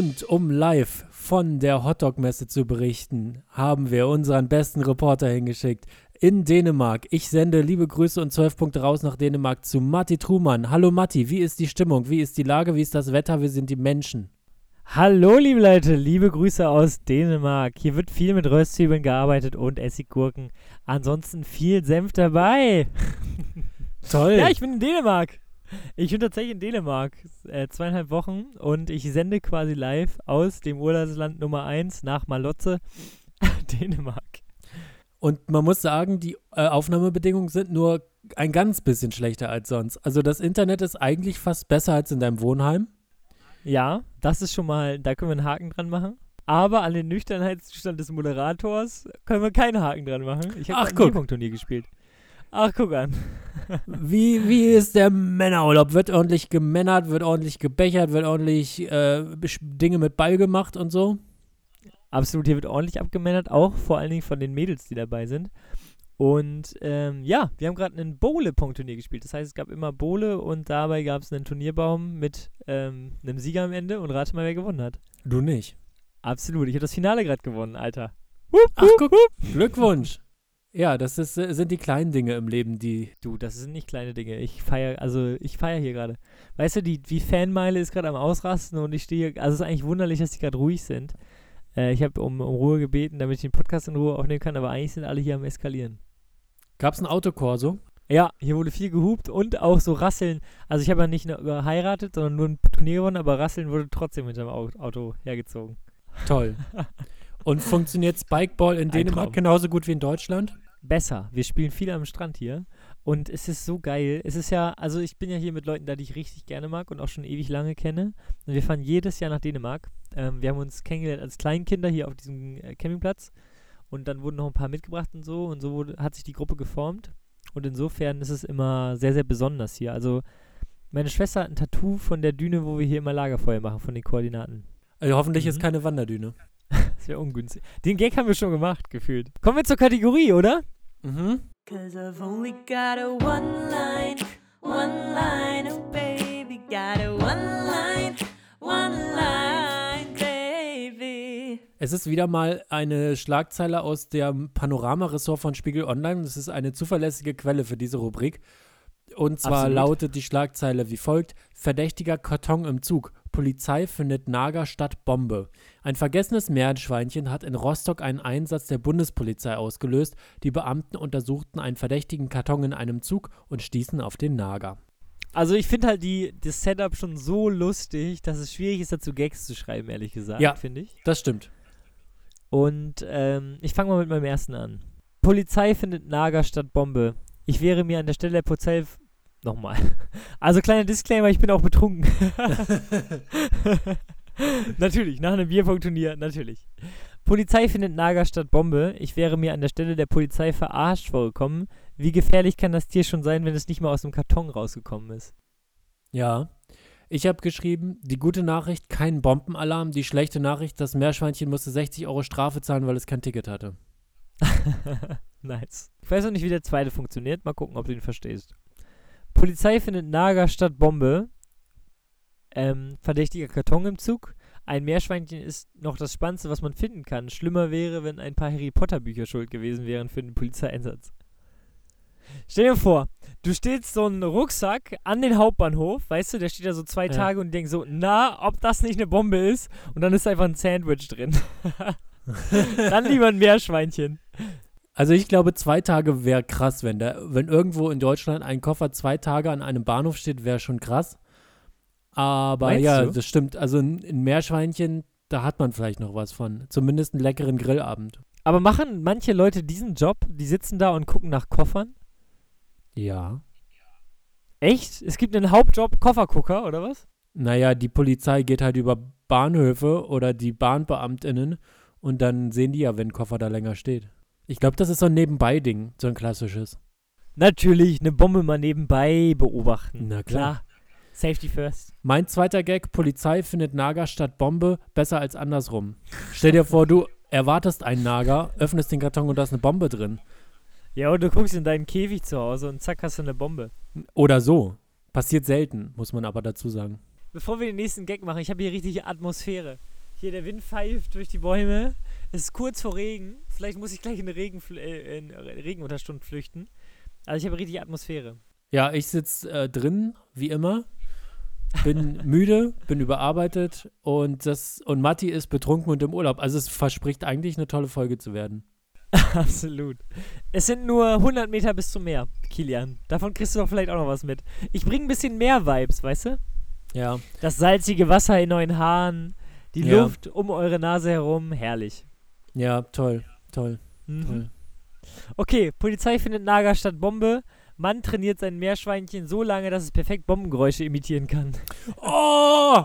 Und um live von der Hotdog-Messe zu berichten, haben wir unseren besten Reporter hingeschickt in Dänemark. Ich sende liebe Grüße und zwölf Punkte raus nach Dänemark zu Matti Trumann. Hallo Matti, wie ist die Stimmung? Wie ist die Lage? Wie ist das Wetter? Wie sind die Menschen? Hallo liebe Leute, liebe Grüße aus Dänemark. Hier wird viel mit Röstzwiebeln gearbeitet und Essiggurken. Ansonsten viel Senf dabei. Toll. Ja, ich bin in Dänemark. Ich bin tatsächlich in Dänemark, äh, zweieinhalb Wochen und ich sende quasi live aus dem Urlaubsland Nummer 1 nach Malotze, Dänemark. Und man muss sagen, die äh, Aufnahmebedingungen sind nur ein ganz bisschen schlechter als sonst. Also das Internet ist eigentlich fast besser als in deinem Wohnheim. Ja, das ist schon mal, da können wir einen Haken dran machen. Aber an den Nüchternheitszustand des Moderators können wir keinen Haken dran machen. Ich habe ein Bierpunkt-Turnier gespielt. Ach, guck an. wie, wie ist der Männerurlaub? Wird ordentlich gemännert, wird ordentlich gebechert, wird ordentlich äh, Dinge mit Ball gemacht und so? Absolut, hier wird ordentlich abgemännert, auch vor allen Dingen von den Mädels, die dabei sind. Und ähm, ja, wir haben gerade ein Bowle-Punkt-Turnier gespielt. Das heißt, es gab immer Bowle und dabei gab es einen Turnierbaum mit ähm, einem Sieger am Ende und rate mal, wer gewonnen hat. Du nicht. Absolut, ich habe das Finale gerade gewonnen, Alter. Ach, guck, Glückwunsch. Ja, das ist, äh, sind die kleinen Dinge im Leben, die. Du, das sind nicht kleine Dinge. Ich feiere, also ich feiere hier gerade. Weißt du, die, die Fanmeile ist gerade am Ausrasten und ich stehe, also es ist eigentlich wunderlich, dass die gerade ruhig sind. Äh, ich habe um, um Ruhe gebeten, damit ich den Podcast in Ruhe aufnehmen kann, aber eigentlich sind alle hier am Eskalieren. Gab es ein Autokorso? Ja, hier wurde viel gehupt und auch so Rasseln. Also ich habe ja nicht nur geheiratet, sondern nur ein Turnier gewonnen, aber Rasseln wurde trotzdem hinter dem Auto hergezogen. Toll. Und funktioniert Spikeball in Dänemark genauso gut wie in Deutschland? Besser. Wir spielen viel am Strand hier. Und es ist so geil. Es ist ja, also ich bin ja hier mit Leuten da, die ich richtig gerne mag und auch schon ewig lange kenne. Und wir fahren jedes Jahr nach Dänemark. Ähm, wir haben uns kennengelernt als Kleinkinder hier auf diesem äh, Campingplatz. Und dann wurden noch ein paar mitgebracht und so. Und so wurde, hat sich die Gruppe geformt. Und insofern ist es immer sehr, sehr besonders hier. Also meine Schwester hat ein Tattoo von der Düne, wo wir hier immer Lagerfeuer machen, von den Koordinaten. Also hoffentlich mhm. ist keine Wanderdüne. Wäre ungünstig. Den Gag haben wir schon gemacht, gefühlt. Kommen wir zur Kategorie, oder? Mhm. Cause I've only got a one line, one line, oh baby, got a one line, one line, baby. Es ist wieder mal eine Schlagzeile aus dem Panorama-Ressort von Spiegel Online. Das ist eine zuverlässige Quelle für diese Rubrik. Und zwar Absolut. lautet die Schlagzeile wie folgt: Verdächtiger Karton im Zug. Polizei findet Nager statt Bombe. Ein vergessenes Meerschweinchen hat in Rostock einen Einsatz der Bundespolizei ausgelöst. Die Beamten untersuchten einen verdächtigen Karton in einem Zug und stießen auf den Nager. Also ich finde halt die, das Setup schon so lustig, dass es schwierig ist, dazu Gags zu schreiben, ehrlich gesagt, ja, finde ich. das stimmt. Und ähm, ich fange mal mit meinem ersten an. Polizei findet Nager statt Bombe. Ich wäre mir an der Stelle der Polizei Nochmal. Also kleiner Disclaimer, ich bin auch betrunken. natürlich, nach einem Bierpunktturnier, natürlich. Polizei findet Nager statt Bombe. Ich wäre mir an der Stelle der Polizei verarscht vorgekommen. Wie gefährlich kann das Tier schon sein, wenn es nicht mal aus dem Karton rausgekommen ist? Ja. Ich habe geschrieben, die gute Nachricht, kein Bombenalarm. Die schlechte Nachricht, das Meerschweinchen musste 60 Euro Strafe zahlen, weil es kein Ticket hatte. nice. Ich weiß noch nicht, wie der zweite funktioniert. Mal gucken, ob du ihn verstehst. Polizei findet Nager statt Bombe. Ähm, verdächtiger Karton im Zug. Ein Meerschweinchen ist noch das Spannendste, was man finden kann. Schlimmer wäre, wenn ein paar Harry Potter Bücher schuld gewesen wären für den Polizeieinsatz. Stell dir vor, du stellst so einen Rucksack an den Hauptbahnhof, weißt du, der steht da so zwei ja. Tage und denkst so, na, ob das nicht eine Bombe ist? Und dann ist einfach ein Sandwich drin. dann lieber ein Meerschweinchen. Also ich glaube, zwei Tage wäre krass, wenn der, wenn irgendwo in Deutschland ein Koffer zwei Tage an einem Bahnhof steht, wäre schon krass. Aber Meinst ja, du? das stimmt. Also ein, ein Meerschweinchen, da hat man vielleicht noch was von. Zumindest einen leckeren Grillabend. Aber machen manche Leute diesen Job? Die sitzen da und gucken nach Koffern? Ja. Echt? Es gibt einen Hauptjob Koffergucker, oder was? Naja, die Polizei geht halt über Bahnhöfe oder die Bahnbeamtinnen und dann sehen die ja, wenn ein Koffer da länger steht. Ich glaube, das ist so ein Nebenbei-Ding, so ein klassisches. Natürlich, eine Bombe mal nebenbei beobachten. Na klar. klar. Safety first. Mein zweiter Gag: Polizei findet Nager statt Bombe besser als andersrum. Stell dir vor, du erwartest einen Nager, öffnest den Karton und da ist eine Bombe drin. Ja, und du guckst in deinen Käfig zu Hause und zack, hast du eine Bombe. Oder so. Passiert selten, muss man aber dazu sagen. Bevor wir den nächsten Gag machen, ich habe hier richtig Atmosphäre. Hier, der Wind pfeift durch die Bäume. Es ist kurz vor Regen. Vielleicht muss ich gleich in Regen, äh, in Regenunterstund flüchten. Also ich habe richtig Atmosphäre. Ja, ich sitze äh, drin, wie immer. Bin müde, bin überarbeitet und das und Matti ist betrunken und im Urlaub. Also es verspricht eigentlich eine tolle Folge zu werden. Absolut. Es sind nur 100 Meter bis zum Meer, Kilian. Davon kriegst du doch vielleicht auch noch was mit. Ich bringe ein bisschen mehr Vibes, weißt du? Ja. Das salzige Wasser in euren Haaren, die Ja. Luft um eure Nase herum, herrlich. Ja, toll, toll, Mhm. toll. Okay, Polizei findet Nager statt Bombe. Mann trainiert sein Meerschweinchen so lange, dass es perfekt Bombengeräusche imitieren kann. Oh!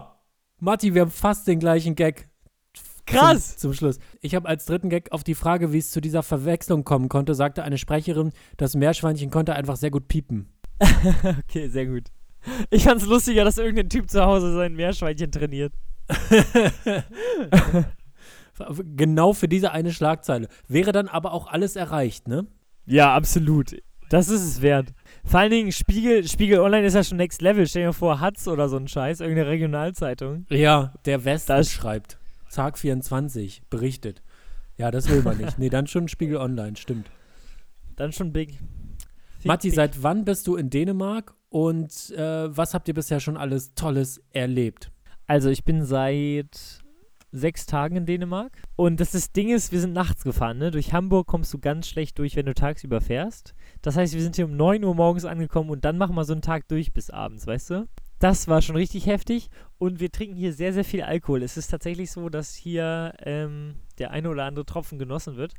Matti, wir haben fast den gleichen Gag. Krass! Zum, zum Schluss. Ich habe als dritten Gag auf die Frage, wie es zu dieser Verwechslung kommen konnte, sagte eine Sprecherin, das Meerschweinchen konnte einfach sehr gut piepen. okay, sehr gut. Ich fand's lustiger, dass irgendein Typ zu Hause sein Meerschweinchen trainiert. genau für diese eine Schlagzeile. Wäre dann aber auch alles erreicht, ne? Ja, absolut. Das ist es wert. Vor allen Dingen, Spiegel, Spiegel Online ist ja schon Next Level. Stell dir mal vor, Hatz oder so ein Scheiß, irgendeine Regionalzeitung. Ja, der Das- schreibt. Tag 24 berichtet. Ja, das will man nicht. Nee, dann schon Spiegel Online, stimmt. Dann schon big. Matti, seit wann bist du in Dänemark und äh, was habt ihr bisher schon alles Tolles erlebt? Also, ich bin seit sechs Tagen in Dänemark. Und das, das Ding ist, wir sind nachts gefahren. Ne? Durch Hamburg kommst du ganz schlecht durch, wenn du tagsüber fährst. Das heißt, wir sind hier um 9 Uhr morgens angekommen und dann machen wir so einen Tag durch bis abends, weißt du? Das war schon richtig heftig und wir trinken hier sehr, sehr viel Alkohol. Es ist tatsächlich so, dass hier ähm, der eine oder andere Tropfen genossen wird.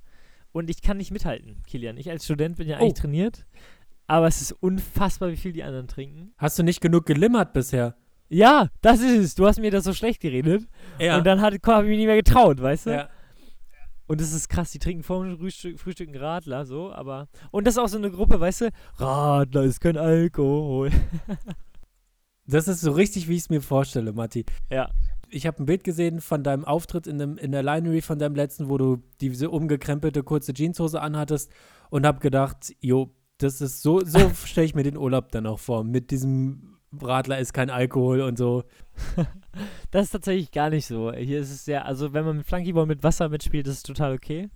Und ich kann nicht mithalten, Kilian. Ich als Student bin ja eigentlich Oh. trainiert. Aber es ist unfassbar, wie viel die anderen trinken. Hast du nicht genug gelimmert bisher? Ja, das ist es. Du hast mir das so schlecht geredet. Ja. Und dann habe ich mich nicht mehr getraut, weißt du? ja. Und das ist krass, die trinken vor dem Frühstück, Frühstück einen Radler, so, aber. Und das ist auch so eine Gruppe, weißt du? Radler ist kein Alkohol. Das ist so richtig, wie ich es mir vorstelle, Matti. Ja. Ich habe ein Bild gesehen von deinem Auftritt in, dem, in der Linery von deinem letzten, wo du diese umgekrempelte kurze Jeanshose anhattest und habe gedacht, jo, das ist so, so stelle ich mir den Urlaub dann auch vor. Mit diesem Radler ist kein Alkohol und so. Das ist tatsächlich gar nicht so. Hier ist es sehr, also wenn man mit Flunkyball mit Wasser mitspielt, ist es total okay.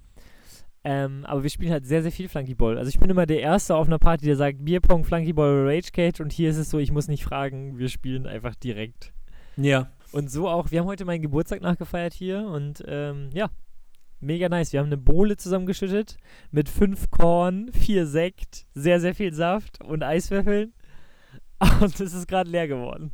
Ähm, aber wir spielen halt sehr, sehr viel Flunkyball. Also ich bin immer der Erste auf einer Party, der sagt Bierpong, Flunkyball oder Rage Cage und hier ist es so, ich muss nicht fragen, wir spielen einfach direkt. Ja. Und so auch, wir haben heute meinen Geburtstag nachgefeiert hier und ähm, ja, mega nice. Wir haben eine Bohle zusammengeschüttet mit fünf Korn, vier Sekt, sehr, sehr viel Saft und Eiswürfeln. Und es ist gerade leer geworden.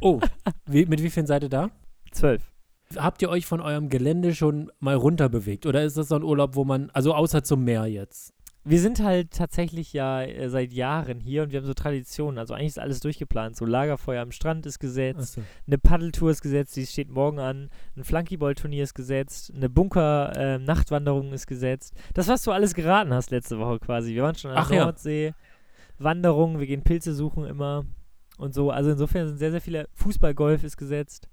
Oh, wie, mit wie vielen seid ihr da? Zwölf. Habt ihr euch von eurem Gelände schon mal runterbewegt? Oder ist das so ein Urlaub, wo man, also außer zum Meer jetzt? Wir sind halt tatsächlich ja äh, seit Jahren hier und wir haben so Traditionen. Also eigentlich ist alles durchgeplant. So Lagerfeuer am Strand ist gesetzt, Achso. eine Paddeltour ist gesetzt, die steht morgen an, ein Flunkyball-Turnier ist gesetzt, eine Bunker-Nachtwanderung ist gesetzt. Das, was du alles geraten hast letzte Woche quasi. Wir waren schon an der ja. Nordsee, Wanderung, wir gehen Pilze suchen immer und so. Also insofern sind sehr, sehr viele, Fußball-Golf ist gesetzt.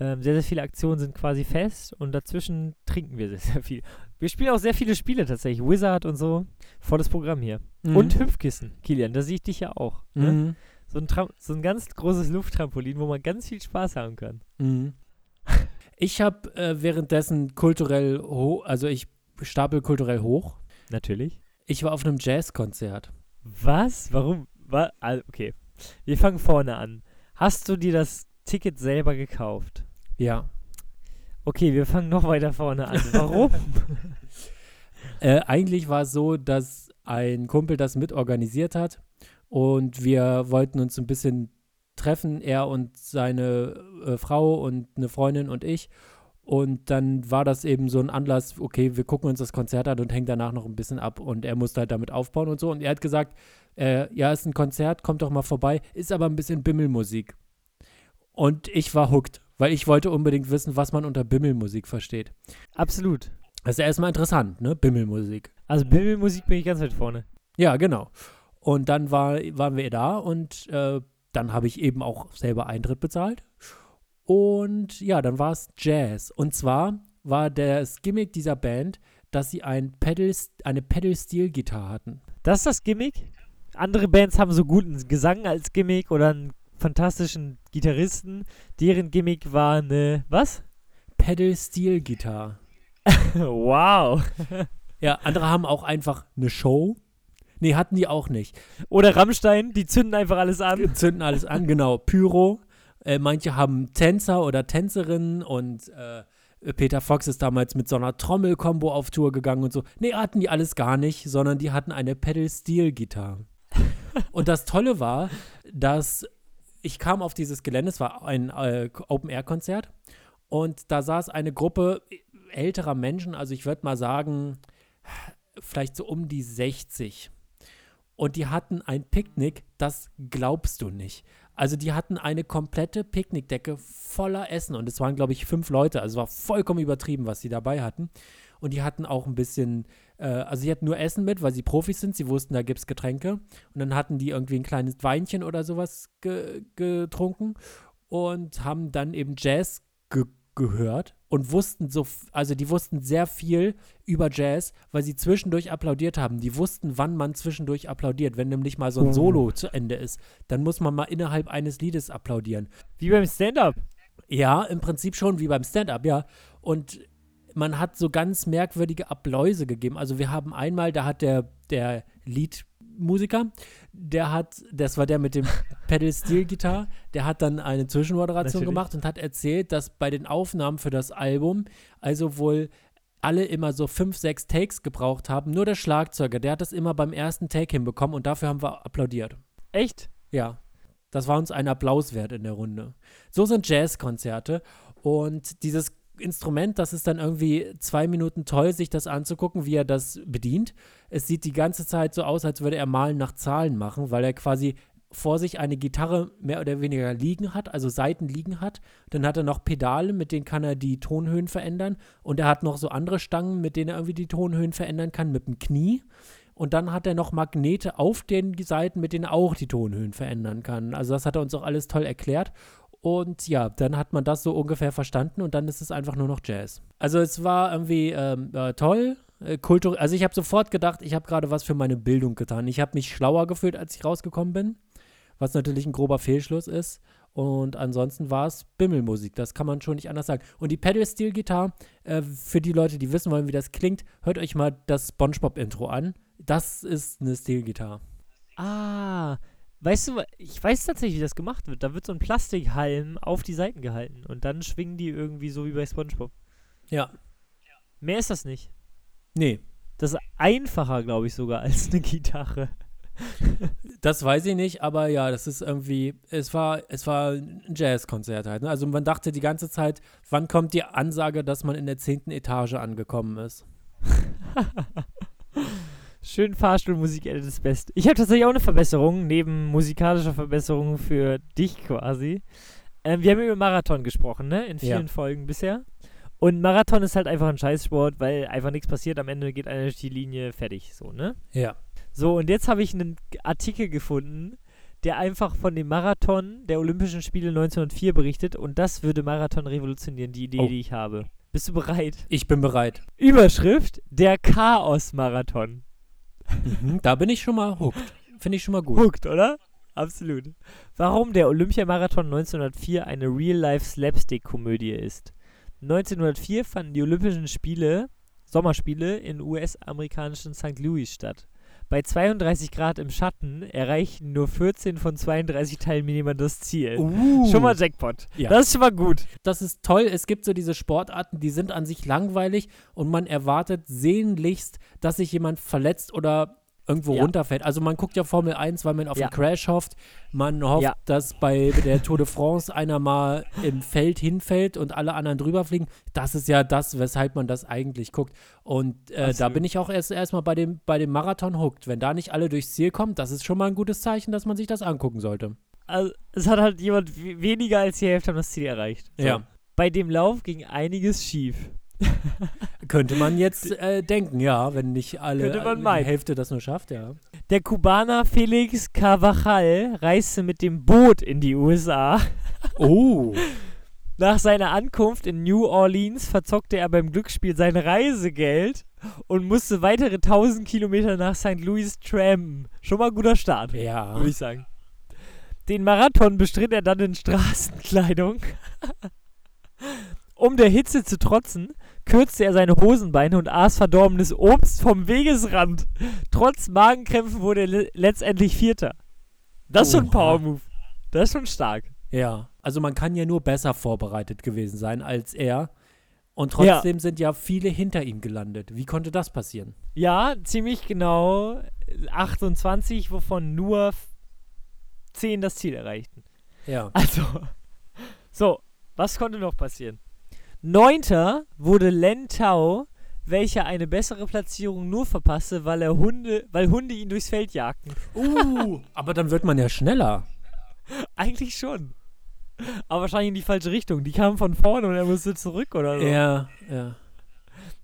Ähm, sehr, sehr viele Aktionen sind quasi fest und dazwischen trinken wir sehr, sehr viel. Wir spielen auch sehr viele Spiele tatsächlich. Wizard und so. Volles Programm hier. Mhm. Und Hüpfkissen, Kilian, da sehe ich dich ja auch. Ne? Mhm. So, ein Tram so ein ganz großes Lufttrampolin, wo man ganz viel Spaß haben kann. Mhm. Ich habe äh, währenddessen kulturell hoch, also ich stapel kulturell hoch. Natürlich. Ich war auf einem Jazzkonzert. Was? Warum? Wa ah, okay. Wir fangen vorne an. Hast du dir das Ticket selber gekauft? Ja. Okay, wir fangen noch weiter vorne an. Warum? Äh, eigentlich war es so, dass ein Kumpel das mitorganisiert hat und wir wollten uns ein bisschen treffen, er und seine äh, Frau und eine Freundin und ich. Und dann war das eben so ein Anlass, okay, wir gucken uns das Konzert an und hängen danach noch ein bisschen ab. Und er musste halt damit aufbauen und so. Und er hat gesagt, äh, ja, ist ein Konzert, kommt doch mal vorbei, ist aber ein bisschen Bimmelmusik. Und ich war hooked, weil ich wollte unbedingt wissen, was man unter Bimmelmusik versteht. Absolut. Das ist ja erstmal interessant, ne? Bimmelmusik. Also Bimmelmusik bin ich ganz weit vorne. Ja, genau. Und dann war, waren wir da und äh, dann habe ich eben auch selber Eintritt bezahlt. Und ja, dann war es Jazz. Und zwar war das Gimmick dieser Band, dass sie ein Pedal, eine Pedal-Steel-Gitarre hatten. Das ist das Gimmick. Andere Bands haben so guten Gesang als Gimmick oder einen fantastischen Gitarristen. Deren Gimmick war eine, was? Pedal Steel Gitarre. wow. Ja, andere haben auch einfach eine Show. Nee, hatten die auch nicht. Oder Rammstein, die zünden einfach alles an. Zünden alles an, genau. Pyro. Äh, manche haben Tänzer oder Tänzerinnen und äh, Peter Fox ist damals mit so einer Trommel-Kombo auf Tour gegangen und so. Nee, hatten die alles gar nicht, sondern die hatten eine Pedal-Steel-Gitarre. und das Tolle war, dass ich kam auf dieses Gelände, es war ein äh, Open-Air-Konzert und da saß eine Gruppe älterer Menschen, also ich würde mal sagen, vielleicht so um die 60. Und die hatten ein Picknick, das glaubst du nicht. Also die hatten eine komplette Picknickdecke voller Essen und es waren, glaube ich, fünf Leute. Also es war vollkommen übertrieben, was sie dabei hatten. Und die hatten auch ein bisschen, äh, also sie hatten nur Essen mit, weil sie Profis sind. Sie wussten, da gibt es Getränke. Und dann hatten die irgendwie ein kleines Weinchen oder sowas ge getrunken und haben dann eben Jazz ge gehört und wussten so, also die wussten sehr viel über Jazz, weil sie zwischendurch applaudiert haben. Die wussten, wann man zwischendurch applaudiert. Wenn nämlich mal so ein Solo zu Ende ist, dann muss man mal innerhalb eines Liedes applaudieren. Wie beim Stand-up. Ja, im Prinzip schon wie beim Stand-up, ja. Und man hat so ganz merkwürdige Abläuse gegeben. Also wir haben einmal, da hat der, der Lied Musiker, der hat, das war der mit dem Pedal Steel Gitarre, der hat dann eine Zwischenmoderation Natürlich. gemacht und hat erzählt, dass bei den Aufnahmen für das Album also wohl alle immer so fünf, sechs Takes gebraucht haben. Nur der Schlagzeuger, der hat das immer beim ersten Take hinbekommen und dafür haben wir applaudiert. Echt? Ja, das war uns ein Applaus wert in der Runde. So sind Jazzkonzerte und dieses Instrument, das ist dann irgendwie zwei Minuten toll, sich das anzugucken, wie er das bedient. Es sieht die ganze Zeit so aus, als würde er Malen nach Zahlen machen, weil er quasi vor sich eine Gitarre mehr oder weniger liegen hat, also Seiten liegen hat. Dann hat er noch Pedale, mit denen kann er die Tonhöhen verändern. Und er hat noch so andere Stangen, mit denen er irgendwie die Tonhöhen verändern kann, mit dem Knie. Und dann hat er noch Magnete auf den Seiten, mit denen er auch die Tonhöhen verändern kann. Also das hat er uns auch alles toll erklärt. Und ja, dann hat man das so ungefähr verstanden und dann ist es einfach nur noch Jazz. Also es war irgendwie ähm, äh, toll. Äh, Kultur also ich habe sofort gedacht, ich habe gerade was für meine Bildung getan. Ich habe mich schlauer gefühlt, als ich rausgekommen bin, was natürlich ein grober Fehlschluss ist. Und ansonsten war es Bimmelmusik, das kann man schon nicht anders sagen. Und die Pedal Steel Gitarre, äh, für die Leute, die wissen wollen, wie das klingt, hört euch mal das SpongeBob-Intro an. Das ist eine Steel Gitarre. Ah, weißt du, ich weiß tatsächlich, wie das gemacht wird. Da wird so ein Plastikhalm auf die Seiten gehalten und dann schwingen die irgendwie so wie bei SpongeBob. Ja. Mehr ist das nicht. Nee, Das ist einfacher, glaube ich, sogar als eine Gitarre. Das weiß ich nicht, aber ja, das ist irgendwie, es war, es war ein Jazzkonzert halt. Ne? Also man dachte die ganze Zeit, wann kommt die Ansage, dass man in der zehnten Etage angekommen ist? Schön Fahrstuhlmusik at its best. Ich habe tatsächlich auch eine Verbesserung, neben musikalischer Verbesserung für dich quasi. Ähm, wir haben über Marathon gesprochen, ne? In vielen Ja. Folgen bisher. Und Marathon ist halt einfach ein Scheißsport, weil einfach nichts passiert. Am Ende geht einer durch die Linie fertig, so, ne? Ja. So, und jetzt habe ich einen Artikel gefunden, der einfach von dem Marathon der Olympischen Spiele 1904 berichtet. Und das würde Marathon revolutionieren, die Idee, Oh. die ich habe. Bist du bereit? Ich bin bereit. Überschrift: Der Chaos-Marathon. Mhm, da bin ich schon mal hooked. Finde ich schon mal gut. Hooked, oder? Absolut. Warum der Olympiamarathon 1904 eine Real-Life-Slapstick-Komödie ist. 1904 fanden die Olympischen Spiele, Sommerspiele, in US-amerikanischen St. Louis statt. Bei 32 Grad im Schatten erreichten nur 14 von 32 Teilnehmern das Ziel. Uh, Schon mal Jackpot. Ja. Das ist schon mal gut. das ist toll. Es gibt so diese Sportarten, die sind an sich langweilig und man erwartet sehnlichst, dass sich jemand verletzt oder irgendwo Ja. runterfällt. Also man guckt ja Formel 1, weil man auf Ja. einen Crash hofft. Man hofft, Ja. dass bei der Tour de France einer mal im Feld hinfällt und alle anderen drüber fliegen. Das ist ja das, weshalb man das eigentlich guckt. Und äh, da bin ich auch erst erstmal bei dem, bei dem Marathon hooked. Wenn da nicht alle durchs Ziel kommen, das ist schon mal ein gutes Zeichen, dass man sich das angucken sollte. Also, es hat halt jemand we- weniger als die Hälfte haben das Ziel erreicht. So. Ja. Bei dem Lauf ging einiges schief. Könnte man jetzt äh, denken, ja, wenn nicht alle die. Hälfte das nur schafft, ja. Der Kubaner Felix Carvajal reiste mit dem Boot in die USA. Oh. Nach seiner Ankunft in New Orleans verzockte er beim Glücksspiel sein Reisegeld und musste weitere 1000 Kilometer nach St. Louis trampen. Schon mal ein guter Start, Ja. würde ich sagen. Den Marathon bestritt er dann in Straßenkleidung Um der Hitze zu trotzen, kürzte er seine Hosenbeine und aß verdorbenes Obst vom Wegesrand. Trotz Magenkrämpfen wurde er le letztendlich Vierter. Das ist schon ein. Power-Move. Das ist schon stark. Ja, also man kann ja nur besser vorbereitet gewesen sein als er. Und Ja. trotzdem sind ja viele hinter ihm gelandet. Wie konnte das passieren? Ja, ziemlich genau 28, wovon nur f- 10 das Ziel erreichten. Ja. Also, so, was konnte noch passieren? Neunter wurde Len Tao, welcher eine bessere Platzierung nur verpasste, weil er Hunde, weil Hunde ihn durchs Feld jagten. Uh, aber dann wird man ja schneller. Eigentlich schon. Aber wahrscheinlich in die falsche Richtung. Die kamen von vorne und er musste zurück oder so. Ja, ja.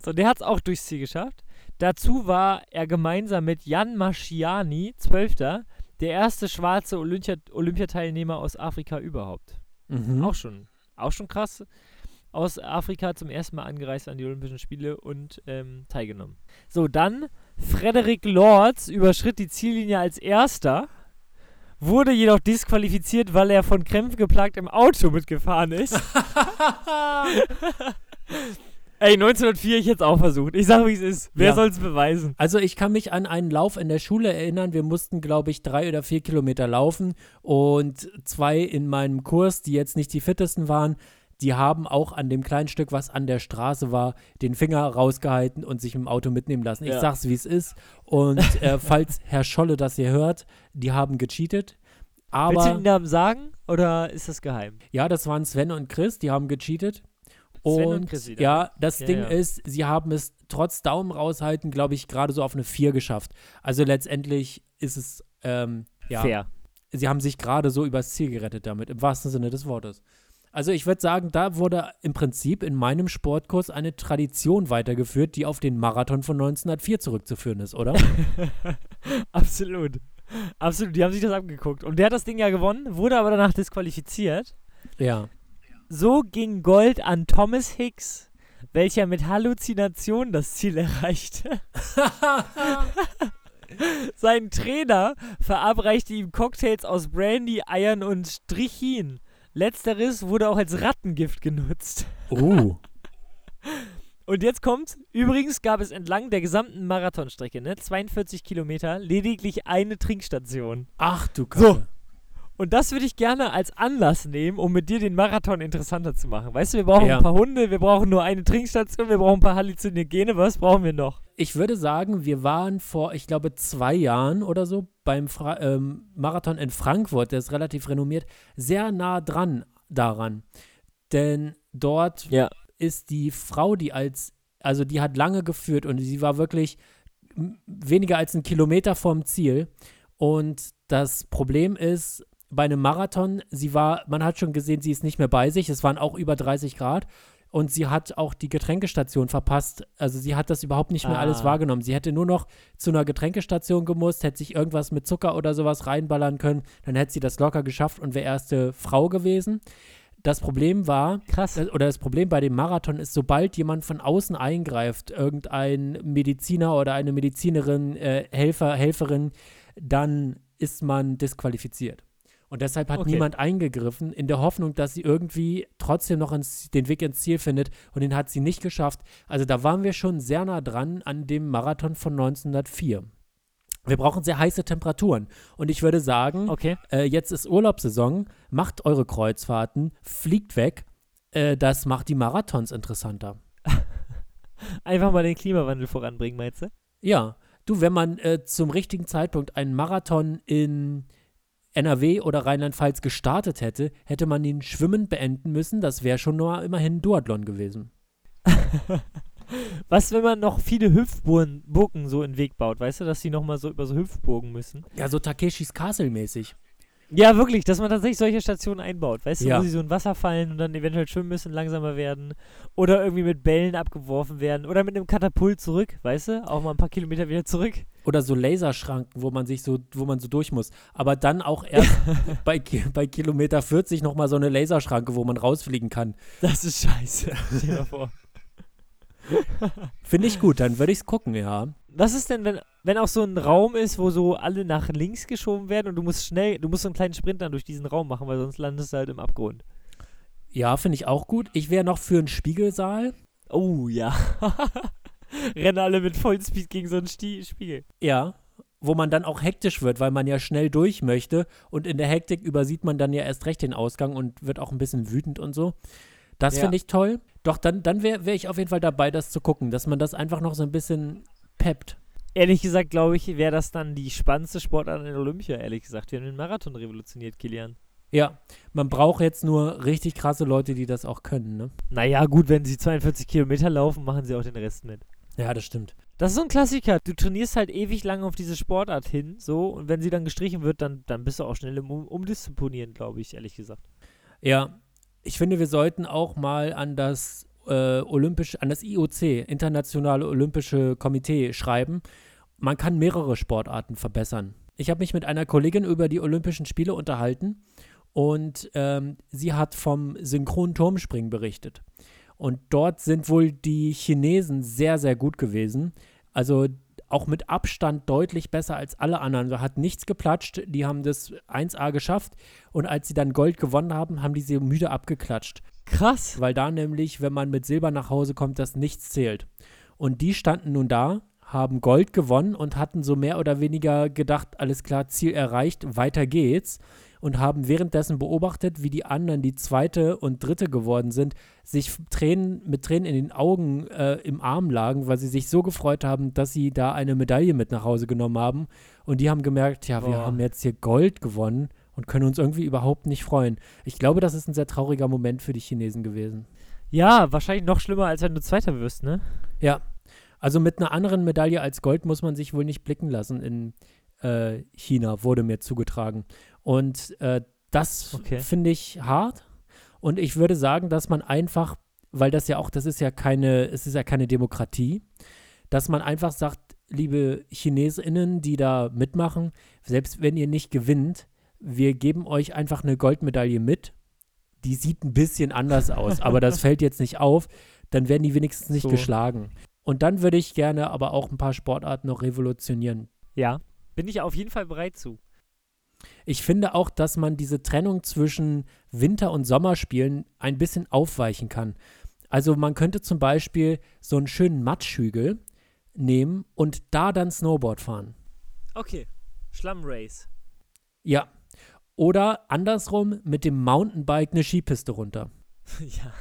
So, der hat es auch durchs Ziel geschafft. Dazu war er gemeinsam mit Jan Maschiani, Zwölfter, der erste schwarze Olympia Olympiateilnehmer aus Afrika überhaupt. Mhm. Auch schon, auch schon krass. Aus Afrika zum ersten Mal angereist an die Olympischen Spiele und ähm, teilgenommen. So, dann Frederick Lords überschritt die Ziellinie als erster, wurde jedoch disqualifiziert, weil er von Krämpfen geplagt im Auto mitgefahren ist. Ey, 1904 ich jetzt auch versucht. Ich sag, wie es ist. Wer Ja. soll's beweisen? Also ich kann mich an einen Lauf in der Schule erinnern. Wir mussten, glaube ich, drei oder vier Kilometer laufen und zwei in meinem Kurs, die jetzt nicht die fittesten waren, die haben auch an dem kleinen Stück, was an der Straße war, den Finger rausgehalten und sich im Auto mitnehmen lassen. Ich Ja. sag's, wie es ist. Und äh, falls Herr Scholle das hier hört, die haben gecheatet. Willst du Aber den Namen sagen oder ist das geheim? ja, das waren Sven und Chris, die haben gecheatet. Sven und und Chris wieder, ja, das Ja, Ding ja. ist, sie haben es trotz Daumen raushalten, glaube ich, gerade so auf eine 4 geschafft. Also letztendlich ist es, ähm, ja, Fair. sie haben sich gerade so übers Ziel gerettet damit, im wahrsten Sinne des Wortes. Also ich würde sagen, da wurde im Prinzip in meinem Sportkurs eine Tradition weitergeführt, die auf den Marathon von 1904 zurückzuführen ist, oder? Absolut. Absolut, die haben sich das abgeguckt. Und der hat das Ding ja gewonnen, wurde aber danach disqualifiziert. ja. So ging Gold an Thomas Hicks, welcher mit Halluzination das Ziel erreichte. Sein Trainer verabreichte ihm Cocktails aus Brandy, Eiern und Strichin. Letzteres wurde auch als Rattengift genutzt. Uh. Und jetzt kommt, übrigens gab es entlang der gesamten Marathonstrecke, ne, 42 Kilometer, lediglich eine Trinkstation. Ach du Kacke. Und das würde ich gerne als Anlass nehmen, um mit dir den Marathon interessanter zu machen. Weißt du, wir brauchen Ja. ein paar Hunde, wir brauchen nur eine Trinkstation, wir brauchen ein paar Halluzinogene. Was brauchen wir noch? Ich würde sagen, wir waren vor, ich glaube, zwei Jahren oder so beim Fra ähm, Marathon in Frankfurt, der ist relativ renommiert, sehr nah dran daran. Denn dort Ja. ist die Frau, die als, also die hat lange geführt und sie war wirklich weniger als einen Kilometer vom Ziel. Und das Problem ist, bei einem Marathon, sie war, man hat schon gesehen, sie ist nicht mehr bei sich. Es waren auch über 30 Grad. Und sie hat auch die Getränkestation verpasst. Also sie hat das überhaupt nicht mehr alles Ah. wahrgenommen. Sie hätte nur noch zu einer Getränkestation gemusst, hätte sich irgendwas mit Zucker oder sowas reinballern können. Dann hätte sie das locker geschafft und wäre erste Frau gewesen. Das Problem war, Krass. das- oder das Problem bei dem Marathon ist, sobald jemand von außen eingreift, irgendein Mediziner oder eine Medizinerin, äh, Helfer, Helferin, dann ist man disqualifiziert. Und deshalb hat Okay. niemand eingegriffen, in der Hoffnung, dass sie irgendwie trotzdem noch ins, den Weg ins Ziel findet. Und den hat sie nicht geschafft. Also da waren wir schon sehr nah dran an dem Marathon von 1904. Wir brauchen sehr heiße Temperaturen. Und ich würde sagen, Okay. äh, jetzt ist Urlaubssaison, macht eure Kreuzfahrten, fliegt weg. Äh, das macht die Marathons interessanter. Einfach mal den Klimawandel voranbringen, meinst du? Ja, du, wenn man äh, zum richtigen Zeitpunkt einen Marathon in NRW oder Rheinland-Pfalz gestartet hätte, hätte man ihn schwimmend beenden müssen. Das wäre schon nur immerhin ein Duathlon gewesen. Was, wenn man noch viele Hüpfburgen Burgen so in den Weg baut? Weißt du, dass die nochmal so über so Hüpfburgen müssen? Ja, so Takeshis Castle mäßig. Ja, wirklich, dass man tatsächlich solche Stationen einbaut. Weißt du, Ja. wo sie so in Wasser fallen und dann eventuell schwimmen müssen, langsamer werden. Oder irgendwie mit Bällen abgeworfen werden. Oder mit einem Katapult zurück, weißt du? Auch mal ein paar Kilometer wieder zurück. Oder so Laserschranken, wo man sich so, wo man so durch muss. Aber dann auch erst bei, bei Kilometer 40 nochmal so eine Laserschranke, wo man rausfliegen kann. Das ist scheiße. Stell dir mal vor. Finde ich gut, dann würde ich es gucken, ja. Was ist denn, wenn, wenn auch so ein Raum ist, wo so alle nach links geschoben werden und du musst schnell, du musst so einen kleinen Sprint dann durch diesen Raum machen, weil sonst landest du halt im Abgrund. Ja, finde ich auch gut. Ich wäre noch für einen Spiegelsaal. Oh ja. Rennen alle mit Vollspeed gegen so einen Sti Spiegel. Ja, wo man dann auch hektisch wird, weil man ja schnell durch möchte und in der Hektik übersieht man dann ja erst recht den Ausgang und wird auch ein bisschen wütend und so. Das Ja. finde ich toll. Doch dann, dann wäre wär ich auf jeden Fall dabei, das zu gucken, dass man das einfach noch so ein bisschen peppt. Ehrlich gesagt, glaube ich, wäre das dann die spannendste Sportart in Olympia, ehrlich gesagt. Wir haben den Marathon revolutioniert, Kilian. Ja, man braucht jetzt nur richtig krasse Leute, die das auch können, ne? Naja, gut, wenn sie 42 Kilometer laufen, machen sie auch den Rest mit. Ja, das stimmt. Das ist so ein Klassiker. Du trainierst halt ewig lang auf diese Sportart hin, so, und wenn sie dann gestrichen wird, dann, dann bist du auch schnell im um Umdisponieren, glaube ich, ehrlich gesagt. Ja, ich finde, wir sollten auch mal an das äh, olympische, an das IOC, Internationale Olympische Komitee, schreiben. Man kann mehrere Sportarten verbessern. Ich habe mich mit einer Kollegin über die Olympischen Spiele unterhalten und ähm, sie hat vom synchronen Turmspringen berichtet. Und dort sind wohl die Chinesen sehr, sehr gut gewesen. Also auch mit Abstand deutlich besser als alle anderen. Da hat nichts geplatscht. Die haben das 1A geschafft. Und als sie dann Gold gewonnen haben, haben die sie müde abgeklatscht. Krass. Weil da nämlich, wenn man mit Silber nach Hause kommt, das nichts zählt. Und die standen nun da, haben Gold gewonnen und hatten so mehr oder weniger gedacht, alles klar, Ziel erreicht, weiter geht's. Und haben währenddessen beobachtet, wie die anderen, die zweite und dritte geworden sind, sich Tränen, mit Tränen in den Augen äh, im Arm lagen, weil sie sich so gefreut haben, dass sie da eine Medaille mit nach Hause genommen haben. Und die haben gemerkt, ja, wir Boah. haben jetzt hier Gold gewonnen und können uns irgendwie überhaupt nicht freuen. Ich glaube, das ist ein sehr trauriger Moment für die Chinesen gewesen. Ja, wahrscheinlich noch schlimmer, als wenn du Zweiter wirst, ne? Ja, also mit einer anderen Medaille als Gold muss man sich wohl nicht blicken lassen in äh, China, wurde mir zugetragen. Und äh, das Okay. finde ich hart. Und ich würde sagen, dass man einfach, weil das ja auch, das ist ja keine, es ist ja keine Demokratie, dass man einfach sagt, liebe ChinesInnen, die da mitmachen, selbst wenn ihr nicht gewinnt, wir geben euch einfach eine Goldmedaille mit. Die sieht ein bisschen anders aus, aber das fällt jetzt nicht auf. Dann werden die wenigstens nicht So. geschlagen. Und dann würde ich gerne aber auch ein paar Sportarten noch revolutionieren. Ja. Bin ich auf jeden Fall bereit zu. Ich finde auch, dass man diese Trennung zwischen Winter- und Sommerspielen ein bisschen aufweichen kann. Also man könnte zum Beispiel so einen schönen Matschhügel nehmen und da dann Snowboard fahren. Okay. Schlammrace. Ja. Oder andersrum mit dem Mountainbike eine Skipiste runter. ja.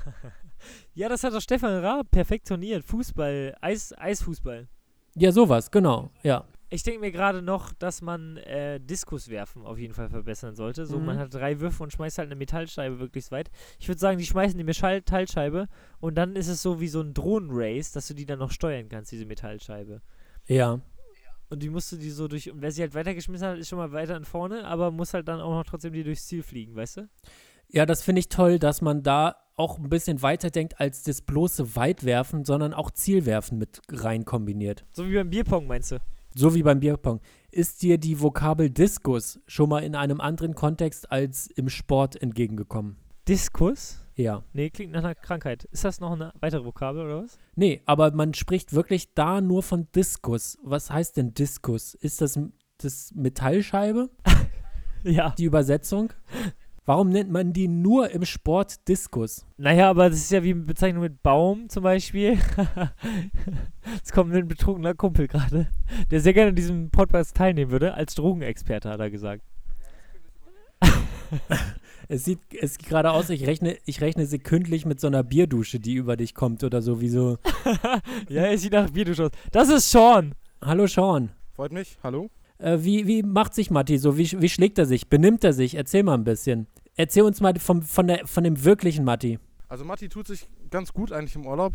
Ja, das hat doch Stefan Raab perfektioniert. Fußball, Eis, Eisfußball. Ja, sowas, genau. Ja. Ich denke mir gerade noch, dass man äh, Diskus werfen auf jeden Fall verbessern sollte. So, Mhm. man hat drei Würfe und schmeißt halt eine Metallscheibe möglichst weit. Ich würde sagen, die schmeißen die Metallscheibe und dann ist es so wie so ein Drohnenrace, dass du die dann noch steuern kannst, diese Metallscheibe. Ja. Und die musst du die so durch. Und wer sie halt weitergeschmissen hat, ist schon mal weiter in vorne, aber muss halt dann auch noch trotzdem die durchs Ziel fliegen, weißt du? Ja, das finde ich toll, dass man da auch ein bisschen weiter denkt als das bloße Weitwerfen, sondern auch Zielwerfen mit rein kombiniert. So wie beim Bierpong, meinst du? So wie beim Bierpong. Ist dir die Vokabel Diskus schon mal in einem anderen Kontext als im Sport entgegengekommen? Diskus? Ja. Nee, klingt nach einer Krankheit. Ist das noch eine weitere Vokabel oder was? Nee, aber man spricht wirklich da nur von Diskus. Was heißt denn Diskus? Ist das, das Metallscheibe, Ja. die Übersetzung? Warum nennt man die nur im Sport Diskus? Naja, aber das ist ja wie eine Bezeichnung mit Baum zum Beispiel. Jetzt kommt ein betrunkener Kumpel gerade, der sehr gerne an diesem Podcast teilnehmen würde, als Drogenexperte, hat er gesagt. Es sieht, es sieht gerade aus, ich rechne, ich rechne sekündlich mit so einer Bierdusche, die über dich kommt oder so, wie so. Ja, er sieht nach Bierdusch aus. Das ist Sean! Hallo Sean. Freut mich. Hallo. Äh, wie, wie macht sich Matti so? Wie, wie schlägt er sich? Benimmt er sich? Erzähl mal ein bisschen. Erzähl uns mal vom, von, der, von dem wirklichen Matti. Also Matti tut sich ganz gut eigentlich im Urlaub.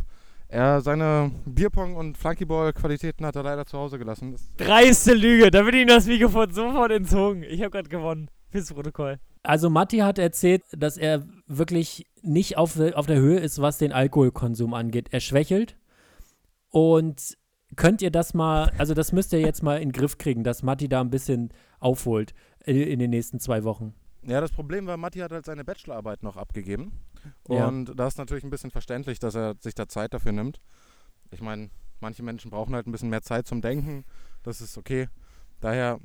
Er seine Bierpong- und Flunkyball-Qualitäten hat er leider zu Hause gelassen. Das, Dreiste Lüge, da wird ihm das Mikrofon sofort entzogen. Ich habe gerade gewonnen. Fürs Protokoll. Also Matti hat erzählt, dass er wirklich nicht auf, auf der Höhe ist, was den Alkoholkonsum angeht. Er schwächelt. Und könnt ihr das mal, also das müsst ihr jetzt mal in den Griff kriegen, dass Matti da ein bisschen aufholt in, in den nächsten zwei Wochen. Ja, das Problem war, Matti hat halt seine Bachelorarbeit noch abgegeben. Ja. Und da ist natürlich ein bisschen verständlich, dass er sich da Zeit dafür nimmt. Ich meine, manche Menschen brauchen halt ein bisschen mehr Zeit zum Denken. Das ist okay. Daher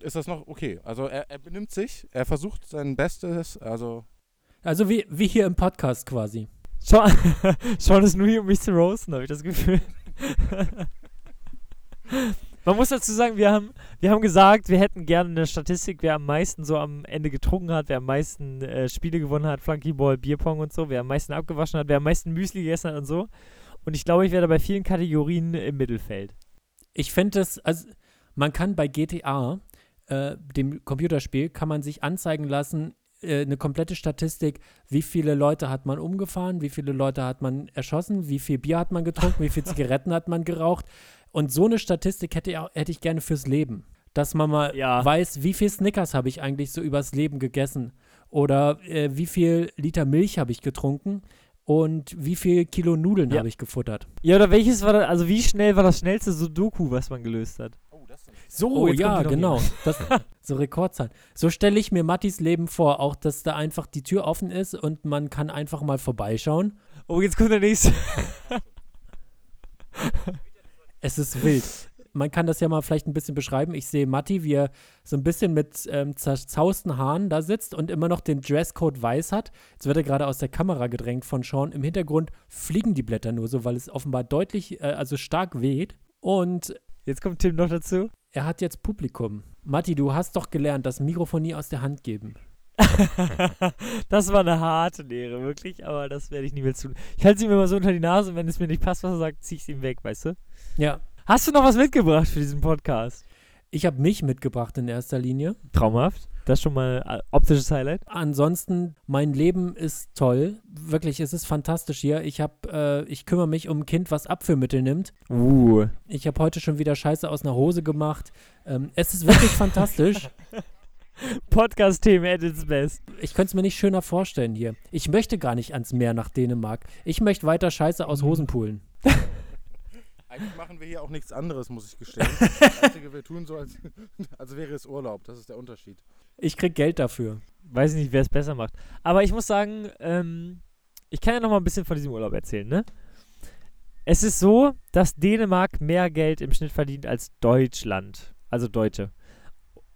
ist das noch okay. Also er, er benimmt sich, er versucht sein Bestes. Also Also wie, wie hier im Podcast quasi. Sean, Sean ist nur hier, um mich zu roasten, habe ich das Gefühl. Man muss dazu sagen, wir haben, wir haben gesagt, wir hätten gerne eine Statistik, wer am meisten so am Ende getrunken hat, wer am meisten äh, Spiele gewonnen hat, Flunkyball, Bierpong und so, wer am meisten abgewaschen hat, wer am meisten Müsli gegessen hat und so. Und ich glaube, ich werde bei vielen Kategorien im Mittelfeld. Ich finde es, also man kann bei GTA, äh, dem Computerspiel, kann man sich anzeigen lassen, äh, eine komplette Statistik, wie viele Leute hat man umgefahren, wie viele Leute hat man erschossen, wie viel Bier hat man getrunken, wie viele Zigaretten hat man geraucht. Und so eine Statistik hätte, ich auch- hätte ich gerne fürs Leben. Dass man mal Ja. weiß, wie viel Snickers habe ich eigentlich so übers Leben gegessen. Oder äh, wie viel Liter Milch habe ich getrunken. Und wie viel Kilo Nudeln Ja. habe ich gefuttert. Ja, oder welches war das, also wie schnell war das schnellste Sudoku, was man gelöst hat? Oh, das ist So, Oh, ja, genau. Das, so Rekordzahlen. So stelle ich mir Mattis Leben vor, auch dass da einfach die Tür offen ist und man kann einfach mal vorbeischauen. Oh, jetzt kommt der nächste. Es ist wild. Man kann das ja mal vielleicht ein bisschen beschreiben. Ich sehe Matti, wie er so ein bisschen mit ähm, zerzausten Haaren da sitzt und immer noch den Dresscode weiß hat. Jetzt wird er gerade aus der Kamera gedrängt von Sean. Im Hintergrund fliegen die Blätter nur so, weil es offenbar deutlich, äh, also stark weht. Und Jetzt kommt Tim noch dazu. er hat jetzt Publikum. Matti, du hast doch gelernt, das Mikrofon nie aus der Hand geben. das war eine harte Lehre, wirklich, aber das werde ich nie mehr tun. Ich halte es ihm immer so unter die Nase und wenn es mir nicht passt, was er sagt, ziehe ich es ihm weg, weißt du? Ja, Hast du noch was mitgebracht für diesen Podcast? ich habe mich mitgebracht in erster Linie. Traumhaft. Das ist schon mal äh, optisches Highlight. Ansonsten, mein Leben ist toll. Wirklich, es ist fantastisch hier. Ich habe, äh, ich kümmere mich um ein Kind, was Abführmittel nimmt. Uh. Ich habe heute schon wieder Scheiße aus einer Hose gemacht. Ähm, es ist wirklich fantastisch. Podcast-Themen at its best. Ich könnte es mir nicht schöner vorstellen hier. Ich möchte gar nicht ans Meer nach Dänemark. Ich möchte weiter Scheiße aus Hosen poolen. Eigentlich machen wir hier auch nichts anderes, muss ich gestehen. Das Einzige, wir tun so, als, als wäre es Urlaub. Das ist der Unterschied. Ich krieg Geld dafür. Weiß nicht, wer es besser macht. Aber ich muss sagen, ähm, ich kann ja noch mal ein bisschen von diesem Urlaub erzählen, ne? Es ist so, dass Dänemark mehr Geld im Schnitt verdient als Deutschland. Also Deutsche.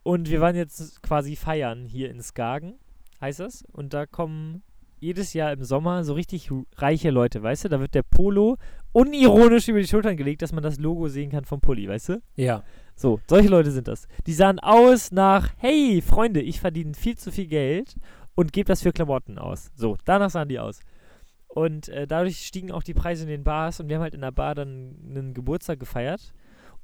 Und wir waren jetzt quasi feiern hier in Skagen, heißt das. Und da kommen jedes Jahr im Sommer so richtig reiche Leute, weißt du? Da wird der Polo unironisch über die Schultern gelegt, dass man das Logo sehen kann vom Pulli, weißt du? Ja. So, solche Leute sind das. Die sahen aus nach, hey, Freunde, ich verdiene viel zu viel Geld und gebe das für Klamotten aus. So, danach sahen die aus. Und äh, dadurch stiegen auch die Preise in den Bars und wir haben halt in der Bar dann einen Geburtstag gefeiert.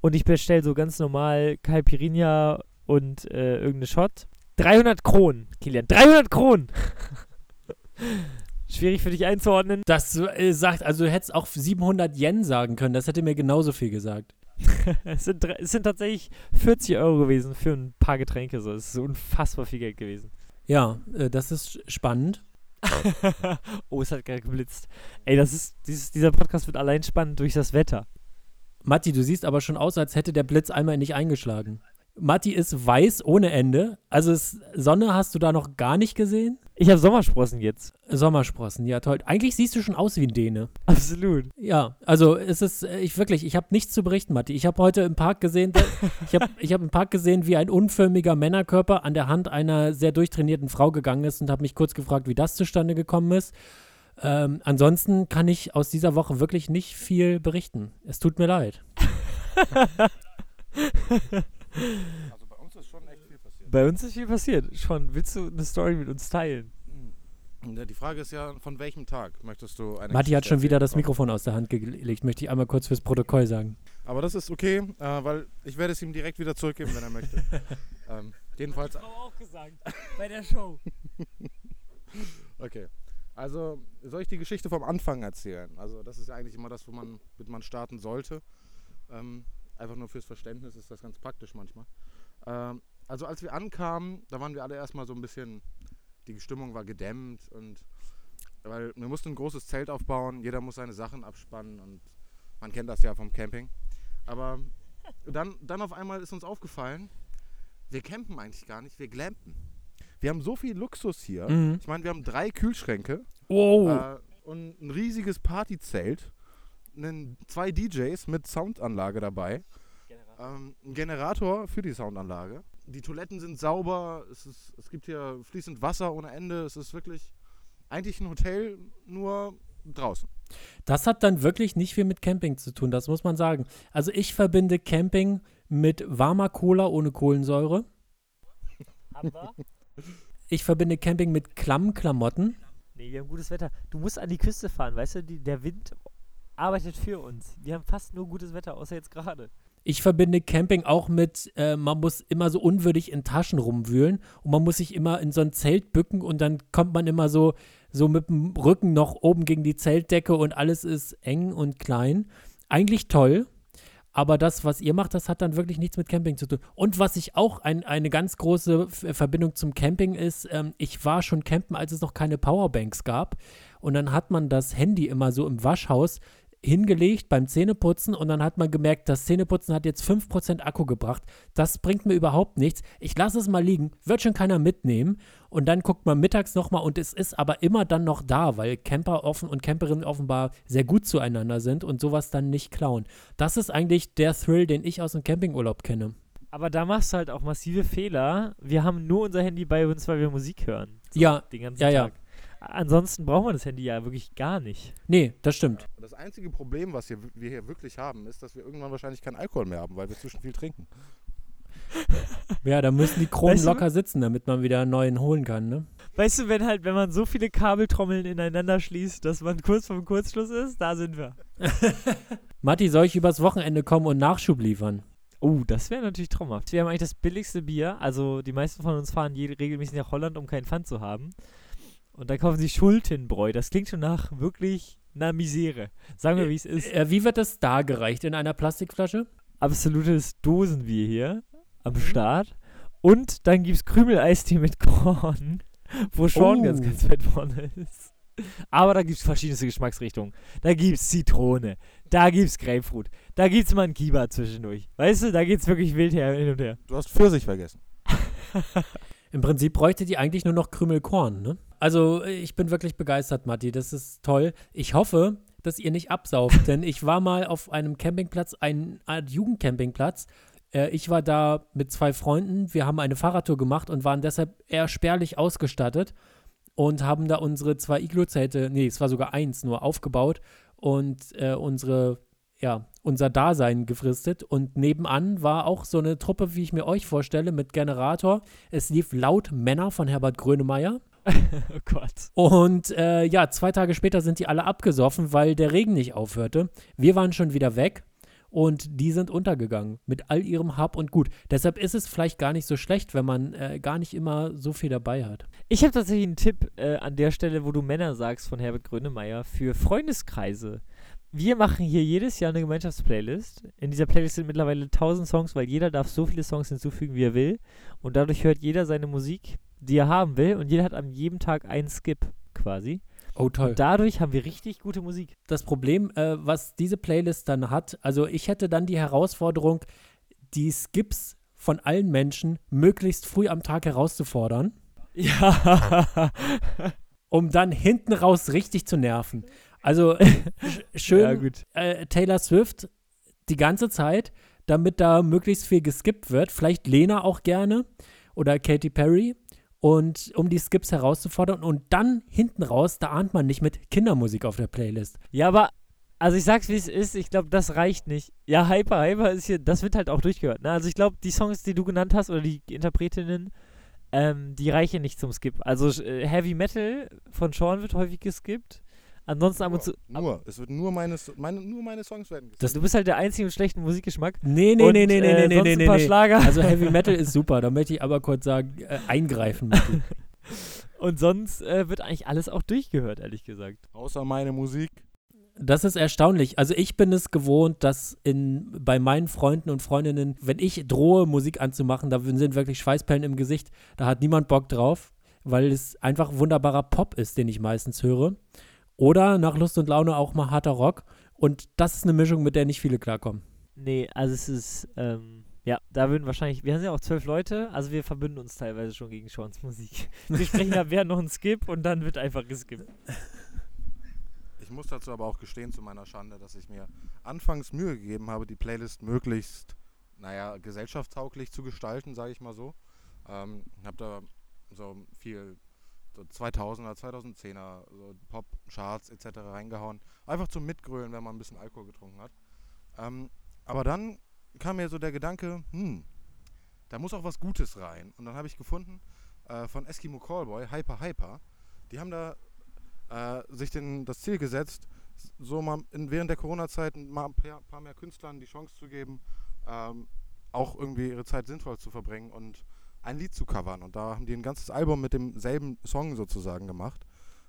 Und ich bestelle so ganz normal Caipirinha und äh, irgendeine Shot. 300 Kronen, Kilian, 300 Kronen! Schwierig für dich einzuordnen. Das äh, sagt, also du hättest auch 700 Yen sagen können. Das hätte mir genauso viel gesagt. es, sind, es sind tatsächlich 40 Euro gewesen für ein paar Getränke. So. Es ist unfassbar viel Geld gewesen. Ja, äh, das ist spannend. oh, es hat gerade geblitzt. Ey, das ist, dieses, dieser Podcast wird allein spannend durch das Wetter. Matti, du siehst aber schon aus, als hätte der Blitz einmal nicht eingeschlagen. Matti ist weiß ohne Ende. Also es, Sonne hast du da noch gar nicht gesehen. Ich habe Sommersprossen jetzt. Sommersprossen, ja toll. Eigentlich siehst du schon aus wie ein Däne. Absolut. Ja, also es ist, äh, ich wirklich, ich habe nichts zu berichten, Matti. Ich habe heute im Park gesehen, ich habe ich hab im Park gesehen, wie ein unförmiger Männerkörper an der Hand einer sehr durchtrainierten Frau gegangen ist und habe mich kurz gefragt, wie das zustande gekommen ist. Ähm, ansonsten kann ich aus dieser Woche wirklich nicht viel berichten. Es tut mir leid. Also bei uns ist schon echt viel passiert. Bei uns ist viel passiert. Schon, willst du eine Story mit uns teilen? Ja, Die Frage ist ja, von welchem Tag möchtest du eine Matti hat schon wieder das Mikrofon aus der Hand gelegt, möchte ich einmal kurz fürs Protokoll sagen. Aber das ist okay, äh, weil ich werde es ihm direkt wieder zurückgeben, wenn er möchte. ähm, jedenfalls, auch gesagt. Bei der Show. okay. Also, soll ich die Geschichte vom Anfang erzählen? Also, das ist ja eigentlich immer das, wo man, mit man starten sollte. Ähm, einfach nur fürs Verständnis ist das ganz praktisch manchmal. Ähm, also, als wir ankamen, da waren wir alle erstmal so ein bisschen, die Stimmung war gedämmt und weil wir mussten ein großes Zelt aufbauen, jeder muss seine Sachen abspannen und man kennt das ja vom Camping. Aber dann, dann auf einmal ist uns aufgefallen, wir campen eigentlich gar nicht, wir glampen. Wir haben so viel Luxus hier. Mhm. Ich meine, wir haben drei Kühlschränke Wow. äh, und ein riesiges Partyzelt, einen, zwei DJs mit Soundanlage dabei, ähm, ein Generator für die Soundanlage. Die Toiletten sind sauber, es, ist, es gibt hier fließend Wasser ohne Ende. Es ist wirklich eigentlich ein Hotel, nur draußen. Das hat dann wirklich nicht viel mit Camping zu tun, das muss man sagen. Also ich verbinde Camping mit warmer Cola ohne Kohlensäure. Haben wir? Ich verbinde Camping mit klammen Klamotten. Nee, wir haben gutes Wetter. Du musst an die Küste fahren, weißt du, die, der Wind arbeitet für uns. Wir haben fast nur gutes Wetter, außer jetzt gerade. Ich verbinde Camping auch mit, äh, man muss immer so unwürdig in Taschen rumwühlen und man muss sich immer in so ein Zelt bücken und dann kommt man immer so, so mit dem Rücken noch oben gegen die Zeltdecke und alles ist eng und klein. Eigentlich toll, aber das, was ihr macht, das hat dann wirklich nichts mit Camping zu tun. Und was ich auch ein, eine ganz große F- Verbindung zum Camping ist, ähm, ich war schon campen, als es noch keine Powerbanks gab. Und dann hat man das Handy immer so im Waschhaus hingelegt beim Zähneputzen und dann hat man gemerkt, das Zähneputzen hat jetzt 5% Akku gebracht. Das bringt mir überhaupt nichts. Ich lasse es mal liegen, wird schon keiner mitnehmen. Und dann guckt man mittags nochmal und es ist aber immer dann noch da, weil Camper offen und Camperinnen offenbar sehr gut zueinander sind und sowas dann nicht klauen. Das ist eigentlich der Thrill, den ich aus dem Campingurlaub kenne. Aber da machst du halt auch massive Fehler. Wir haben nur unser Handy bei uns, weil wir Musik hören. Ja, Den ganzen ja, ja. Ansonsten braucht man das Handy ja wirklich gar nicht. Nee, das stimmt. Das einzige Problem, was hier, wir hier wirklich haben, ist, dass wir irgendwann wahrscheinlich keinen Alkohol mehr haben, weil wir zu viel trinken. Ja, da müssen die Kronen Weißt du- locker sitzen, damit man wieder einen neuen holen kann, ne? Weißt du, wenn halt, wenn man so viele Kabeltrommeln ineinander schließt, dass man kurz vorm Kurzschluss ist, da sind wir. Matti, soll ich übers Wochenende kommen und Nachschub liefern? Oh, das wäre natürlich traumhaft. Wir haben eigentlich das billigste Bier. Also die meisten von uns fahren je, regelmäßig nach Holland, um keinen Pfand zu haben. Und dann kaufen sie Schultenbräu. Das klingt schon nach wirklich einer Misere. Sagen wir, wie es ist. Äh, wie wird das da gereicht? In einer Plastikflasche? Absolutes Dosenbier hier am Start. Und dann gibt es Krümeleistee mit Korn, wo Sean Oh. ganz, ganz weit vorne ist. Aber da gibt es verschiedenste Geschmacksrichtungen. Da gibt es Zitrone, da gibt es Grapefruit, da gibt es mal einen Kiba zwischendurch. Weißt du, da geht es wirklich wild her, hin und her. Du hast Pfirsich vergessen. Im Prinzip bräuchte die eigentlich nur noch Krümelkorn, ne? Also, ich bin wirklich begeistert, Matti. Das ist toll. Ich hoffe, dass ihr nicht absauft, denn ich war mal auf einem Campingplatz, eine Art Jugendcampingplatz. Äh, ich war da mit zwei Freunden. Wir haben eine Fahrradtour gemacht und waren deshalb eher spärlich ausgestattet und haben da unsere zwei Iglo-Zelte, nee, es war sogar eins nur, aufgebaut und äh, unsere, ja, unser Dasein gefristet. Und nebenan war auch so eine Truppe, wie ich mir euch vorstelle, mit Generator. Es lief laut Männer von Herbert Grönemeyer. oh Gott. Und äh, ja, zwei Tage später sind die alle abgesoffen, weil der Regen nicht aufhörte. Wir waren schon wieder weg und die sind untergegangen mit all ihrem Hab und Gut. Deshalb ist es vielleicht gar nicht so schlecht, wenn man äh, gar nicht immer so viel dabei hat. Ich habe tatsächlich einen Tipp äh, an der Stelle, wo du Männer sagst von Herbert Grönemeyer für Freundeskreise. Wir machen hier jedes Jahr eine Gemeinschaftsplaylist. In dieser Playlist sind mittlerweile 1000 Songs, weil jeder darf so viele Songs hinzufügen, wie er will. Und dadurch hört jeder seine Musik, die er haben will. Und jeder hat an jedem Tag einen Skip quasi. Oh, toll. Und dadurch haben wir richtig gute Musik. das Problem, äh, was diese Playlist dann hat, also ich hätte dann die Herausforderung, die Skips von allen Menschen möglichst früh am Tag herauszufordern, Ja. um dann hinten raus richtig zu nerven. Also sch- schön ja, äh, Taylor Swift die ganze Zeit, damit da möglichst viel geskippt wird. Vielleicht Lena auch gerne oder Katy Perry. Und um die Skips herauszufordern und dann hinten raus, da ahnt man nicht mit Kindermusik auf der Playlist. Ja, aber, also ich sag's wie es ist, ich glaube, das reicht nicht. Ja, Hyper, Hyper ist hier, das wird halt auch durchgehört. Ne? Also ich glaube, die Songs, die du genannt hast, oder die Interpretinnen, ähm, die reichen nicht zum Skip. Also äh, Heavy Metal von Sean wird häufig geskippt. Ansonsten ab und zu. Nur. Es wird nur meine, meine, nur meine Songs werden. Das- Du bist halt der Einzige mit schlechtem Musikgeschmack. Nee, nee, und, nee, nee, nee, äh, nee, nee, ein nee, nee. Schlager. Also Heavy Metal ist super, da möchte ich aber kurz sagen, äh, eingreifen. Und sonst äh, wird eigentlich alles auch durchgehört, ehrlich gesagt. Außer meine Musik. Das ist erstaunlich. Also ich bin es gewohnt, dass in, bei meinen Freunden und Freundinnen, wenn ich drohe, Musik anzumachen, da sind wirklich Schweißperlen im Gesicht. Da hat niemand Bock drauf, weil es einfach wunderbarer Pop ist, den ich meistens höre. Oder nach Lust und Laune auch mal harter Rock. Und das ist eine Mischung, mit der nicht viele klarkommen. Nee, also es ist, ähm, ja, da würden wahrscheinlich, wir sind ja auch zwölf Leute, also wir verbünden uns teilweise schon gegen Seans Musik. Wir sprechen da während noch ein Skip und dann wird einfach geskippt. Ich muss dazu aber auch gestehen, zu meiner Schande, dass ich mir anfangs Mühe gegeben habe, die Playlist möglichst, naja, gesellschaftstauglich zu gestalten, sage ich mal so. Ähm, habe da so viel so 2000er, 2010er, so Pop-Charts etc. reingehauen. Einfach zum Mitgrölen, wenn man ein bisschen Alkohol getrunken hat. Ähm, aber dann kam mir so der Gedanke, hm, da muss auch was Gutes rein. Und dann habe ich gefunden äh, von Eskimo Callboy, Hyper Hyper, die haben da äh, sich den, das Ziel gesetzt, so mal in, während der Corona-Zeit mal ein paar, paar mehr Künstlern die Chance zu geben, ähm, auch irgendwie ihre Zeit sinnvoll zu verbringen und ein Lied zu covern. Und da haben die ein ganzes Album mit demselben Song sozusagen gemacht,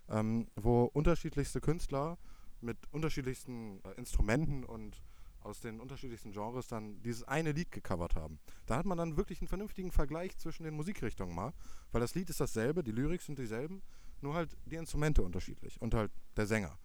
ähm, wo unterschiedlichste Künstler mit unterschiedlichsten äh, Instrumenten und aus den unterschiedlichsten Genres dann dieses eine Lied gecovert haben. Da hat man dann wirklich einen vernünftigen Vergleich zwischen den Musikrichtungen mal, weil das Lied ist dasselbe, die Lyrics sind dieselben, nur halt die Instrumente unterschiedlich und halt der Sänger.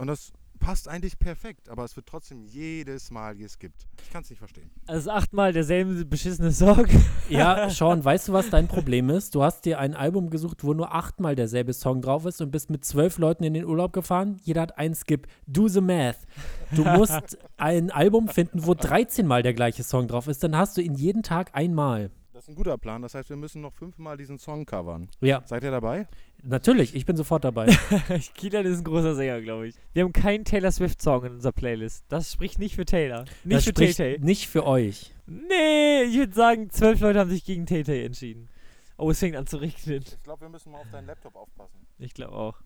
Und das passt eigentlich perfekt, aber es wird trotzdem jedes Mal geskippt. Ich kann es nicht verstehen. Also achtmal derselbe beschissene Song. Ja, Sean, weißt du, was dein Problem ist? Du hast dir ein Album gesucht, wo nur achtmal derselbe Song drauf ist und bist mit zwölf Leuten in den Urlaub gefahren. Jeder hat einen Skip. Do the math. Du musst ein Album finden, wo 13 Mal der gleiche Song drauf ist. Dann hast du ihn jeden Tag einmal. Ein guter Plan. Das heißt, wir müssen noch fünfmal diesen Song covern. Ja, Seid ihr dabei? natürlich. Ich bin sofort dabei. Kilian ist ein großer Sänger, glaube ich. Wir haben keinen Taylor Swift-Song in unserer Playlist. Das spricht nicht für Taylor. Nicht das für spricht Tay-Tay. nicht für euch. Nee, ich würde sagen, zwölf Leute haben sich gegen Tay-Tay entschieden. Oh, es fängt an zu regnen. Ich glaube, wir müssen mal auf deinen Laptop aufpassen. Ich glaube auch.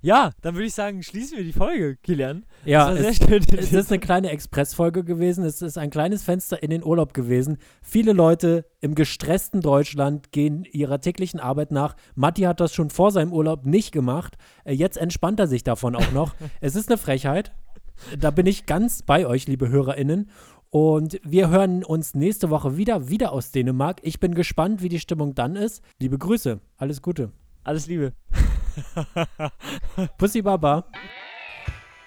Ja, dann würde ich sagen, schließen wir die Folge, Kilian. Ja, es, es ist eine kleine Expressfolge gewesen. Es ist ein kleines Fenster in den Urlaub gewesen. Viele Leute im gestressten Deutschland gehen ihrer täglichen Arbeit nach. Matti hat das schon vor seinem Urlaub nicht gemacht. Äh, Jetzt entspannt er sich davon auch noch. es ist eine Frechheit. Da bin ich ganz bei euch, liebe HörerInnen. Und wir hören uns nächste Woche wieder, wieder aus Dänemark. Ich bin gespannt, wie die Stimmung dann ist. Liebe Grüße, alles Gute. Alles Liebe. Pussy Baba.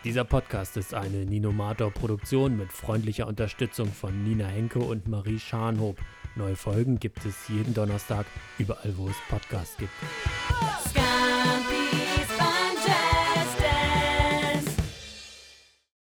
Dieser Podcast ist eine Ninomator-Produktion mit freundlicher Unterstützung von Nina Henke und Marie Scharnhob. Neue Folgen gibt es jeden Donnerstag, überall wo es Podcasts gibt.